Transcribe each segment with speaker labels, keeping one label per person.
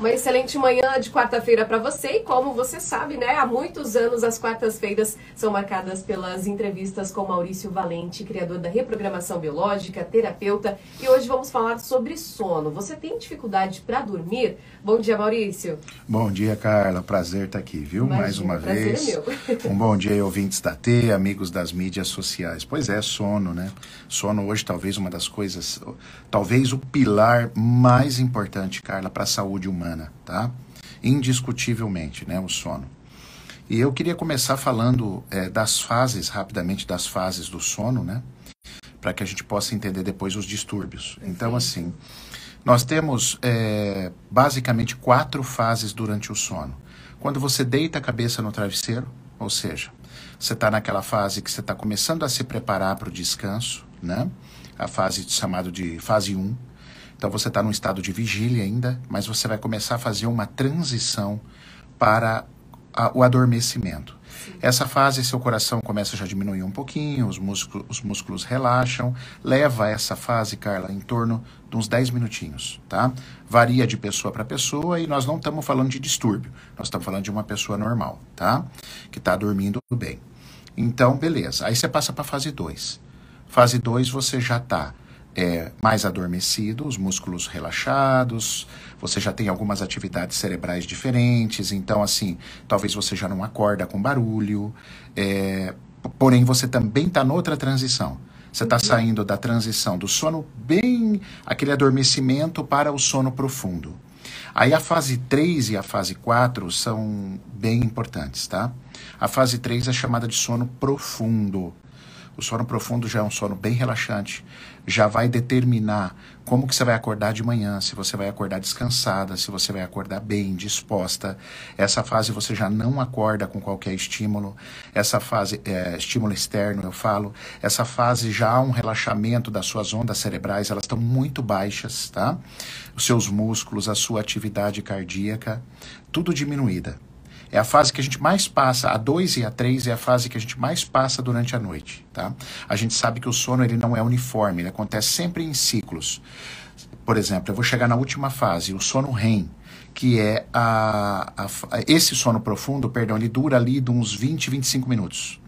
Speaker 1: Uma excelente manhã de quarta-feira para você e como você sabe, né, há muitos anos as quartas-feiras são marcadas pelas entrevistas com Maurício Valente, criador da reprogramação biológica, terapeuta, e hoje vamos falar sobre sono. Você tem dificuldade para dormir? Bom dia, Maurício.
Speaker 2: Bom dia, Carla. Prazer estar aqui, viu?
Speaker 1: Imagina,
Speaker 2: Mais uma
Speaker 1: prazer
Speaker 2: vez.
Speaker 1: É meu.
Speaker 2: Um bom dia, ouvintes da T, amigos das mídias sociais. Pois é, sono, né? Sono hoje talvez uma das coisas, talvez o pilar mais importante, Carla, para a saúde humana tá? Indiscutivelmente, né, o sono. E eu queria começar falando é, das fases, rapidamente, das fases do sono, né? Para que a gente possa entender depois os distúrbios. Então, assim, nós temos é, basicamente quatro fases durante o sono. Quando você deita a cabeça no travesseiro, ou seja, você está naquela fase que você está começando a se preparar para o descanso, né? A fase chamada de fase 1, então você está num estado de vigília ainda, mas você vai começar a fazer uma transição para a, o adormecimento. Sim. Essa fase, seu coração começa já a diminuir um pouquinho, os músculos, os músculos relaxam. Leva essa fase, Carla, em torno de uns 10 minutinhos, tá? Varia de pessoa para pessoa e nós não estamos falando de distúrbio, nós estamos falando de uma pessoa normal, tá? Que está dormindo bem. Então, beleza. Aí você passa para a fase 2. Fase 2 você já está é, mais adormecido, os músculos relaxados, você já tem algumas atividades cerebrais diferentes, então, assim, talvez você já não acorda com barulho, é, porém você também está noutra transição. Você está uhum. saindo da transição do sono bem, aquele adormecimento, para o sono profundo. Aí a fase 3 e a fase 4 são bem importantes, tá? A fase 3 é chamada de sono profundo. O sono profundo já é um sono bem relaxante, já vai determinar como que você vai acordar de manhã, se você vai acordar descansada, se você vai acordar bem, disposta. Essa fase você já não acorda com qualquer estímulo. Essa fase, é, estímulo externo, eu falo, essa fase já há um relaxamento das suas ondas cerebrais, elas estão muito baixas, tá? Os seus músculos, a sua atividade cardíaca, tudo diminuída. É a fase que a gente mais passa, a 2 e a 3 é a fase que a gente mais passa durante a noite, tá? A gente sabe que o sono ele não é uniforme, ele acontece sempre em ciclos. Por exemplo, eu vou chegar na última fase, o sono REM, que é a, a, esse sono profundo, perdão, ele dura ali de uns 20, 25 minutos.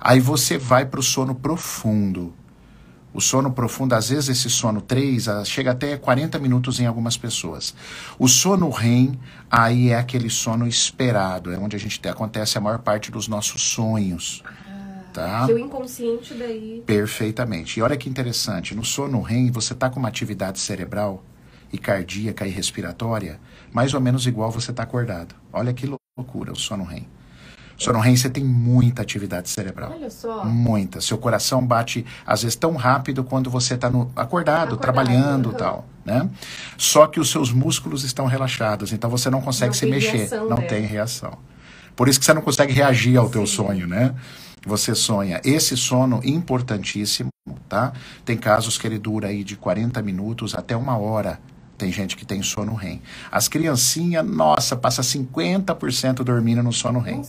Speaker 2: Aí você vai para o sono profundo, o sono profundo, às vezes esse sono 3 chega até 40 minutos em algumas pessoas. O sono REM, aí é aquele sono esperado, é onde a gente acontece a maior parte dos nossos sonhos.
Speaker 1: tá? o inconsciente daí.
Speaker 2: Perfeitamente. E olha que interessante, no sono REM você está com uma atividade cerebral e cardíaca e respiratória mais ou menos igual você está acordado. Olha que loucura o sono REM. Sono REM, você tem muita atividade cerebral.
Speaker 1: Olha só.
Speaker 2: Muita. Seu coração bate, às vezes, tão rápido quando você está acordado, acordado, trabalhando e uhum. tal. Né? Só que os seus músculos estão relaxados, então você não consegue não se mexer. Reação, não né? tem reação. Por isso que você não consegue reagir ao Sim. teu sonho, né? Você sonha. Esse sono importantíssimo, tá? Tem casos que ele dura aí de 40 minutos até uma hora tem gente que tem sono REM. As criancinhas, nossa, passa 50% dormindo no sono REM.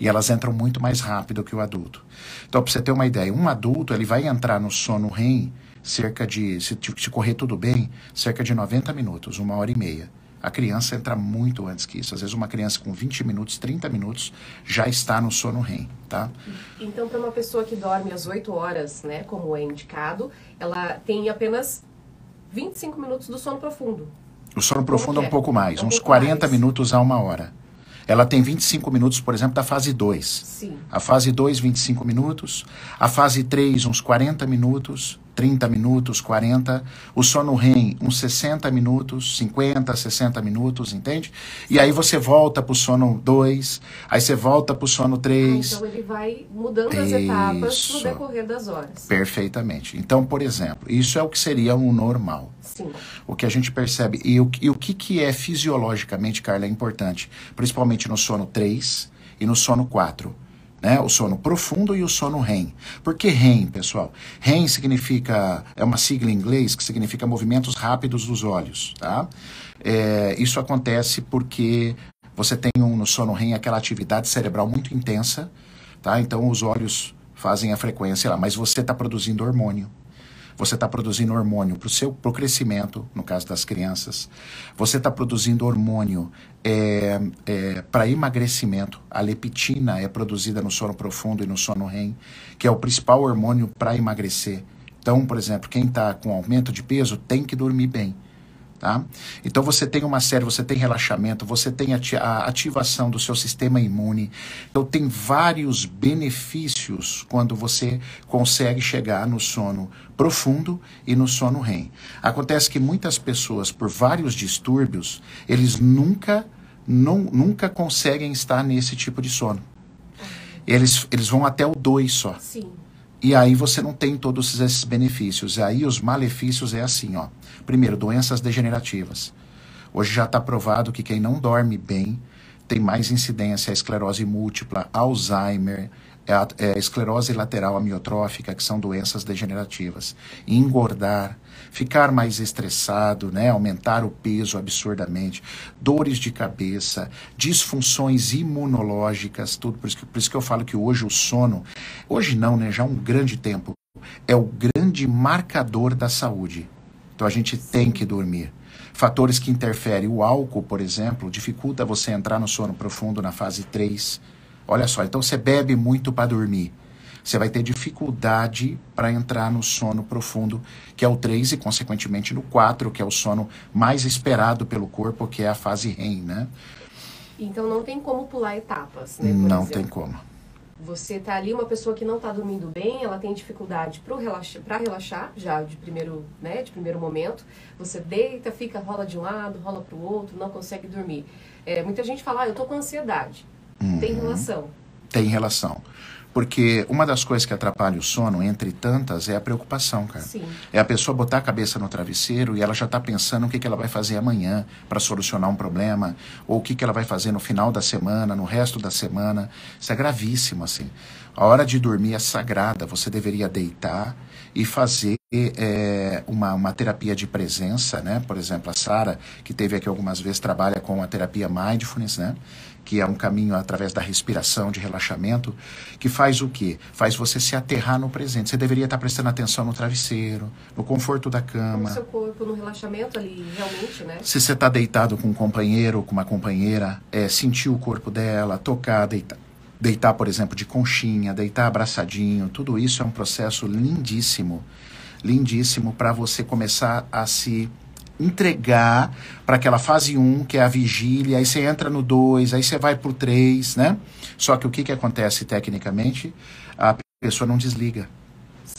Speaker 2: E elas entram muito mais rápido que o adulto. Então, para você ter uma ideia, um adulto, ele vai entrar no sono REM cerca de, se, se correr tudo bem, cerca de 90 minutos, uma hora e meia. A criança entra muito antes que isso. Às vezes uma criança com 20 minutos, 30 minutos já está no sono REM, tá?
Speaker 1: Então, para uma pessoa que dorme às 8 horas, né, como é indicado, ela tem apenas 25 minutos do sono profundo.
Speaker 2: O sono profundo é um pouco mais, é um uns pouco 40 mais. minutos a uma hora. Ela tem 25 minutos, por exemplo, da fase 2.
Speaker 1: Sim.
Speaker 2: A fase 2, 25 minutos. A fase 3, uns 40 minutos. 30 minutos, 40. O sono REM, uns 60 minutos, 50, 60 minutos, entende? E aí você volta para o sono 2, aí você volta para o sono 3.
Speaker 1: Ah, então ele vai mudando as etapas no decorrer das horas.
Speaker 2: Perfeitamente. Então, por exemplo, isso é o que seria um normal.
Speaker 1: Sim.
Speaker 2: O que a gente percebe. E o, e o que, que é fisiologicamente, Carla, é importante, principalmente no sono 3 e no sono 4 né? O sono profundo e o sono REM. Por que REM, pessoal? REM significa, é uma sigla em inglês que significa movimentos rápidos dos olhos, tá? É, isso acontece porque você tem um, no sono REM aquela atividade cerebral muito intensa, tá? Então os olhos fazem a frequência lá, mas você está produzindo hormônio. Você está produzindo hormônio para o seu pro crescimento, no caso das crianças. Você está produzindo hormônio é, é, para emagrecimento. A leptina é produzida no sono profundo e no sono REM, que é o principal hormônio para emagrecer. Então, por exemplo, quem está com aumento de peso tem que dormir bem. Tá? Então você tem uma série, você tem relaxamento, você tem a ativação do seu sistema imune. Então tem vários benefícios quando você consegue chegar no sono profundo e no sono REM. Acontece que muitas pessoas, por vários distúrbios, eles nunca, não, nunca conseguem estar nesse tipo de sono. Eles, eles vão até o 2 só.
Speaker 1: Sim.
Speaker 2: E aí você não tem todos esses benefícios. E aí os malefícios é assim, ó. Primeiro, doenças degenerativas. Hoje já está provado que quem não dorme bem tem mais incidência a esclerose múltipla, Alzheimer, é é esclerose lateral amiotrófica, que são doenças degenerativas. Engordar, ficar mais estressado, né, aumentar o peso absurdamente, dores de cabeça, disfunções imunológicas, tudo. Por isso, que, por isso que eu falo que hoje o sono, hoje não, né, já há um grande tempo, é o grande marcador da saúde. Então a gente tem que dormir. Fatores que interferem, o álcool, por exemplo, dificulta você entrar no sono profundo na fase 3 Olha só, então você bebe muito para dormir. Você vai ter dificuldade para entrar no sono profundo, que é o 3, e consequentemente no 4, que é o sono mais esperado pelo corpo, que é a fase REM, né?
Speaker 1: Então não tem como pular etapas, né?
Speaker 2: não exemplo. tem como.
Speaker 1: Você tá ali, uma pessoa que não está dormindo bem, ela tem dificuldade para relaxar, relaxar, já de primeiro, né, de primeiro momento. Você deita, fica, rola de um lado, rola para o outro, não consegue dormir. É, muita gente fala, ah, eu tô com ansiedade. Uhum. Tem relação.
Speaker 2: Tem relação. Porque uma das coisas que atrapalha o sono, entre tantas, é a preocupação, cara.
Speaker 1: Sim.
Speaker 2: É a pessoa botar a cabeça no travesseiro e ela já está pensando o que, que ela vai fazer amanhã para solucionar um problema, ou o que, que ela vai fazer no final da semana, no resto da semana. Isso é gravíssimo, assim. A hora de dormir é sagrada. Você deveria deitar e fazer é, uma, uma terapia de presença, né? Por exemplo, a Sara, que teve aqui algumas vezes, trabalha com a terapia Mindfulness, né? Que é um caminho através da respiração, de relaxamento, que faz o quê? Faz você se aterrar no presente. Você deveria estar prestando atenção no travesseiro, no conforto da cama.
Speaker 1: No seu corpo, no relaxamento ali, realmente, né?
Speaker 2: Se você está deitado com um companheiro, com uma companheira, é, sentir o corpo dela, tocar, deitar. Deitar, por exemplo, de conchinha, deitar abraçadinho, tudo isso é um processo lindíssimo, lindíssimo para você começar a se entregar para aquela fase 1, que é a vigília, aí você entra no 2, aí você vai para o 3, né? Só que o que, que acontece tecnicamente? A pessoa não desliga.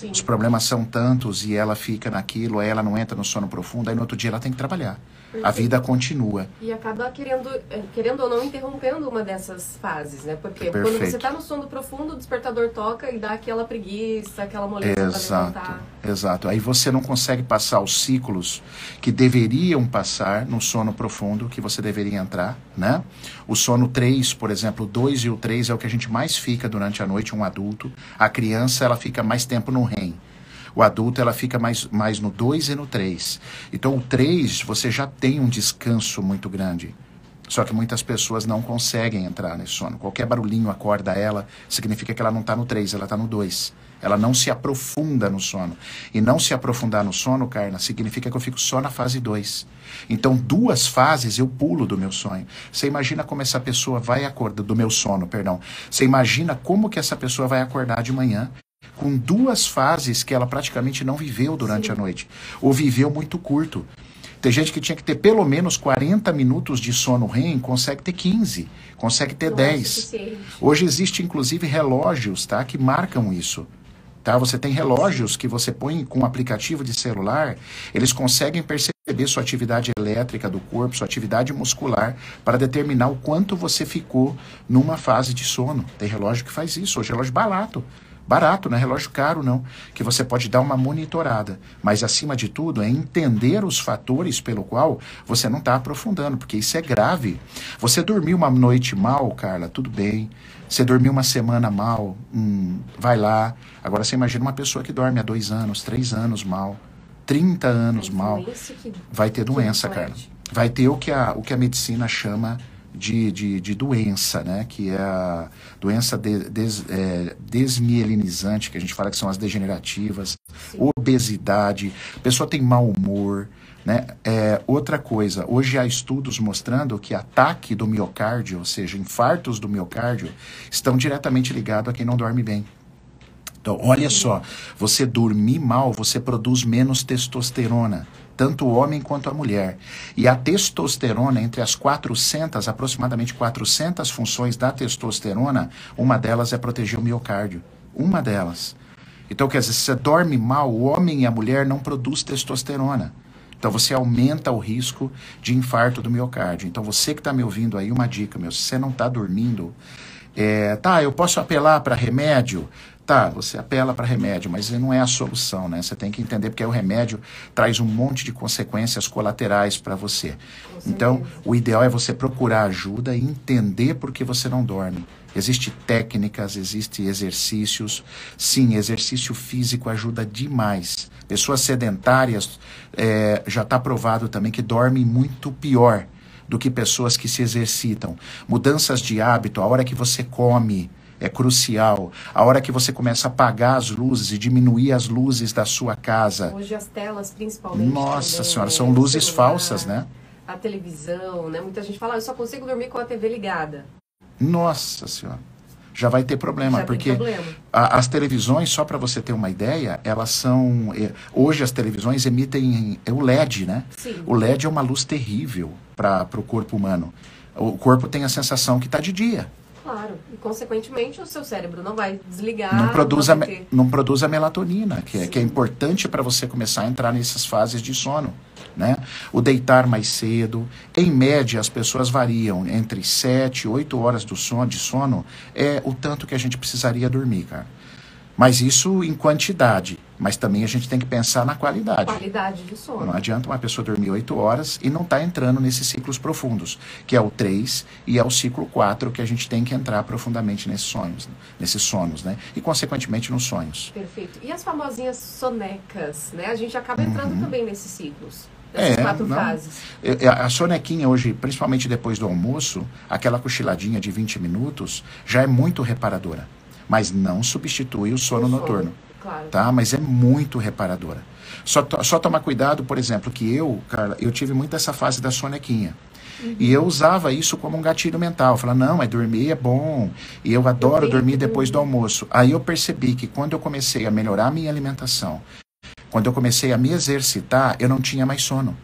Speaker 1: Sim.
Speaker 2: Os problemas são tantos e ela fica naquilo, aí ela não entra no sono profundo, aí no outro dia ela tem que trabalhar. A vida continua.
Speaker 1: E acaba querendo, eh, querendo ou não interrompendo uma dessas fases, né? Porque Perfeito. quando você está no sono profundo, o despertador toca e dá aquela preguiça, aquela moleza
Speaker 2: exato, Exato. Aí você não consegue passar os ciclos que deveriam passar no sono profundo, que você deveria entrar, né? O sono 3, por exemplo, o 2 e o 3 é o que a gente mais fica durante a noite, um adulto. A criança, ela fica mais tempo no REM. O adulto ela fica mais, mais no 2 e no 3. Então o 3 você já tem um descanso muito grande. Só que muitas pessoas não conseguem entrar nesse sono. Qualquer barulhinho acorda ela, significa que ela não está no 3, ela está no 2. Ela não se aprofunda no sono. E não se aprofundar no sono, Carna, significa que eu fico só na fase 2. Então, duas fases eu pulo do meu sonho. Você imagina como essa pessoa vai acordar, do meu sono, perdão. Você imagina como que essa pessoa vai acordar de manhã com duas fases que ela praticamente não viveu durante Sim. a noite, ou viveu muito curto. Tem gente que tinha que ter pelo menos 40 minutos de sono REM, consegue ter 15, consegue ter não 10. É Hoje existe inclusive relógios, tá, que marcam isso. Tá? Você tem relógios que você põe com um aplicativo de celular, eles conseguem perceber sua atividade elétrica do corpo, sua atividade muscular, para determinar o quanto você ficou numa fase de sono. Tem relógio que faz isso, hoje é relógio barato barato, não é relógio caro não, que você pode dar uma monitorada. Mas acima de tudo é entender os fatores pelo qual você não está aprofundando, porque isso é grave. Você dormiu uma noite mal, Carla, tudo bem. Você dormiu uma semana mal, hum, vai lá. Agora você imagina uma pessoa que dorme há dois anos, três anos mal, 30 anos mal. Vai ter doença, Carla. Vai ter o que a, o que a medicina chama de, de, de, doença, né? Que é a doença de, des, é, desmielinizante, que a gente fala que são as degenerativas, Sim. obesidade, a pessoa tem mau humor, né? É, outra coisa, hoje há estudos mostrando que ataque do miocárdio, ou seja, infartos do miocárdio, estão diretamente ligados a quem não dorme bem. Então, olha só, você dormir mal, você produz menos testosterona tanto o homem quanto a mulher. E a testosterona, entre as 400, aproximadamente 400 funções da testosterona, uma delas é proteger o miocárdio. Uma delas. Então, quer dizer, se você dorme mal, o homem e a mulher não produz testosterona. Então você aumenta o risco de infarto do miocárdio. Então você que está me ouvindo aí, uma dica, meu, se você não está dormindo, é, tá, eu posso apelar para remédio? Tá, você apela para remédio, mas não é a solução, né? Você tem que entender porque o remédio traz um monte de consequências colaterais para você. Então, o ideal é você procurar ajuda e entender por que você não dorme. Existem técnicas, existem exercícios. Sim, exercício físico ajuda demais. Pessoas sedentárias, é, já está provado também que dormem muito pior do que pessoas que se exercitam. Mudanças de hábito, a hora que você come, é crucial. A hora que você começa a apagar as luzes e diminuir as luzes da sua casa.
Speaker 1: Hoje as telas, principalmente.
Speaker 2: Nossa também, senhora, são luzes celular, falsas, né?
Speaker 1: A televisão, né? Muita gente fala, ah, eu só consigo dormir com a TV ligada.
Speaker 2: Nossa senhora. Já vai ter problema, Já porque problema. A, as televisões, só para você ter uma ideia, elas são. Eh, hoje as televisões emitem é o LED, né? Sim. O LED é uma luz terrível para o corpo humano. O corpo tem a sensação que está de dia.
Speaker 1: Claro, e consequentemente o seu cérebro não vai desligar.
Speaker 2: Não produz, a, ter... não produz a melatonina, que é, que é importante para você começar a entrar nessas fases de sono. Né? O deitar mais cedo. Em média, as pessoas variam entre 7 e 8 horas do sono, de sono, é o tanto que a gente precisaria dormir, cara. Mas isso em quantidade. Mas também a gente tem que pensar na qualidade.
Speaker 1: Qualidade de sono.
Speaker 2: Não adianta uma pessoa dormir 8 horas e não estar tá entrando nesses ciclos profundos, que é o 3 e é o ciclo 4 que a gente tem que entrar profundamente nesses sonhos, nesses sonos, né? E consequentemente nos sonhos.
Speaker 1: Perfeito. E as famosinhas sonecas, né? A gente acaba entrando uhum. também nesses ciclos. É, quatro não, fases.
Speaker 2: A sonequinha hoje, principalmente depois do almoço, aquela cochiladinha de 20 minutos, já é muito reparadora mas não substitui o sono, o sono noturno. Claro. Tá? Mas é muito reparadora. Só, só tomar cuidado, por exemplo, que eu, Carla, eu tive muito essa fase da sonequinha. Uhum. E eu usava isso como um gatilho mental. Falar, não, mas dormir é bom. E eu adoro eu dormir depois do almoço. Aí eu percebi que quando eu comecei a melhorar a minha alimentação, quando eu comecei a me exercitar, eu não tinha mais sono.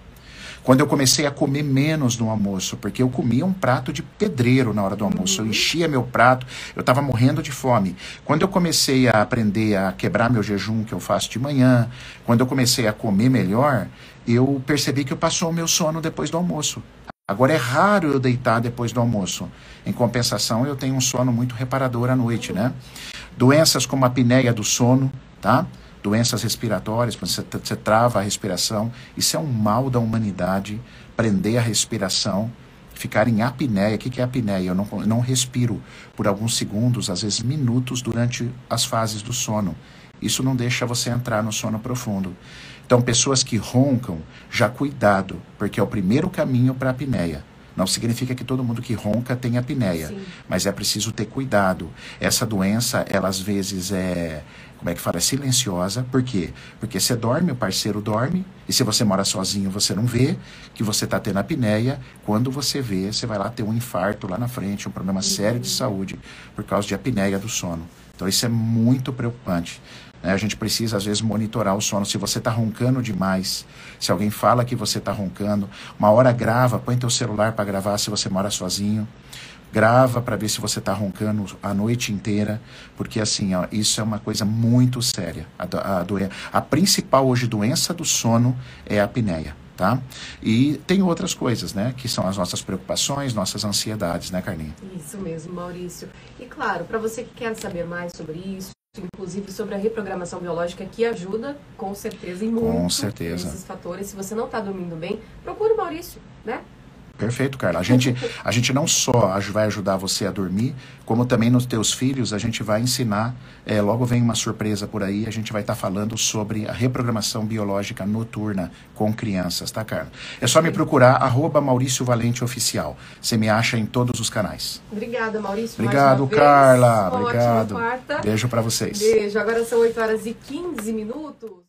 Speaker 2: Quando eu comecei a comer menos no almoço, porque eu comia um prato de pedreiro na hora do almoço, eu uhum. enchia meu prato, eu estava morrendo de fome. Quando eu comecei a aprender a quebrar meu jejum que eu faço de manhã, quando eu comecei a comer melhor, eu percebi que eu passou o meu sono depois do almoço. Agora é raro eu deitar depois do almoço. Em compensação, eu tenho um sono muito reparador à noite, né? Doenças como a apneia do sono, tá? Doenças respiratórias, você, você trava a respiração. Isso é um mal da humanidade, prender a respiração, ficar em apneia. O que é apneia? Eu não, não respiro por alguns segundos, às vezes minutos, durante as fases do sono. Isso não deixa você entrar no sono profundo. Então, pessoas que roncam, já cuidado, porque é o primeiro caminho para a apneia. Não significa que todo mundo que ronca tem apneia, Sim. mas é preciso ter cuidado. Essa doença, ela às vezes é, como é que fala? É silenciosa. Por quê? Porque você dorme, o parceiro dorme, e se você mora sozinho, você não vê que você está tendo apneia. Quando você vê, você vai lá ter um infarto lá na frente, um problema sério de saúde por causa de apneia do sono. Então isso é muito preocupante. Né? A gente precisa, às vezes, monitorar o sono. Se você está roncando demais, se alguém fala que você está roncando, uma hora grava, põe teu celular para gravar se você mora sozinho grava para ver se você está roncando a noite inteira, porque assim, ó, isso é uma coisa muito séria. A, a, a principal hoje doença do sono é a apneia. Tá? E tem outras coisas, né? Que são as nossas preocupações, nossas ansiedades, né, Carlinhos?
Speaker 1: Isso mesmo, Maurício. E claro, para você que quer saber mais sobre isso, inclusive sobre a reprogramação biológica, que ajuda, com certeza, em muito
Speaker 2: com certeza.
Speaker 1: esses fatores. Se você não está dormindo bem, procure o Maurício, né?
Speaker 2: Perfeito, Carla. A gente, a gente não só vai ajudar você a dormir, como também nos teus filhos, a gente vai ensinar. É, logo vem uma surpresa por aí, a gente vai estar tá falando sobre a reprogramação biológica noturna com crianças, tá, Carla? É só me procurar, arroba Maurício Valente Oficial. Você me acha em todos os canais.
Speaker 1: Obrigada, Maurício.
Speaker 2: Obrigado, Carla. Obrigado. Beijo para vocês.
Speaker 1: Beijo. Agora são 8 horas e 15 minutos.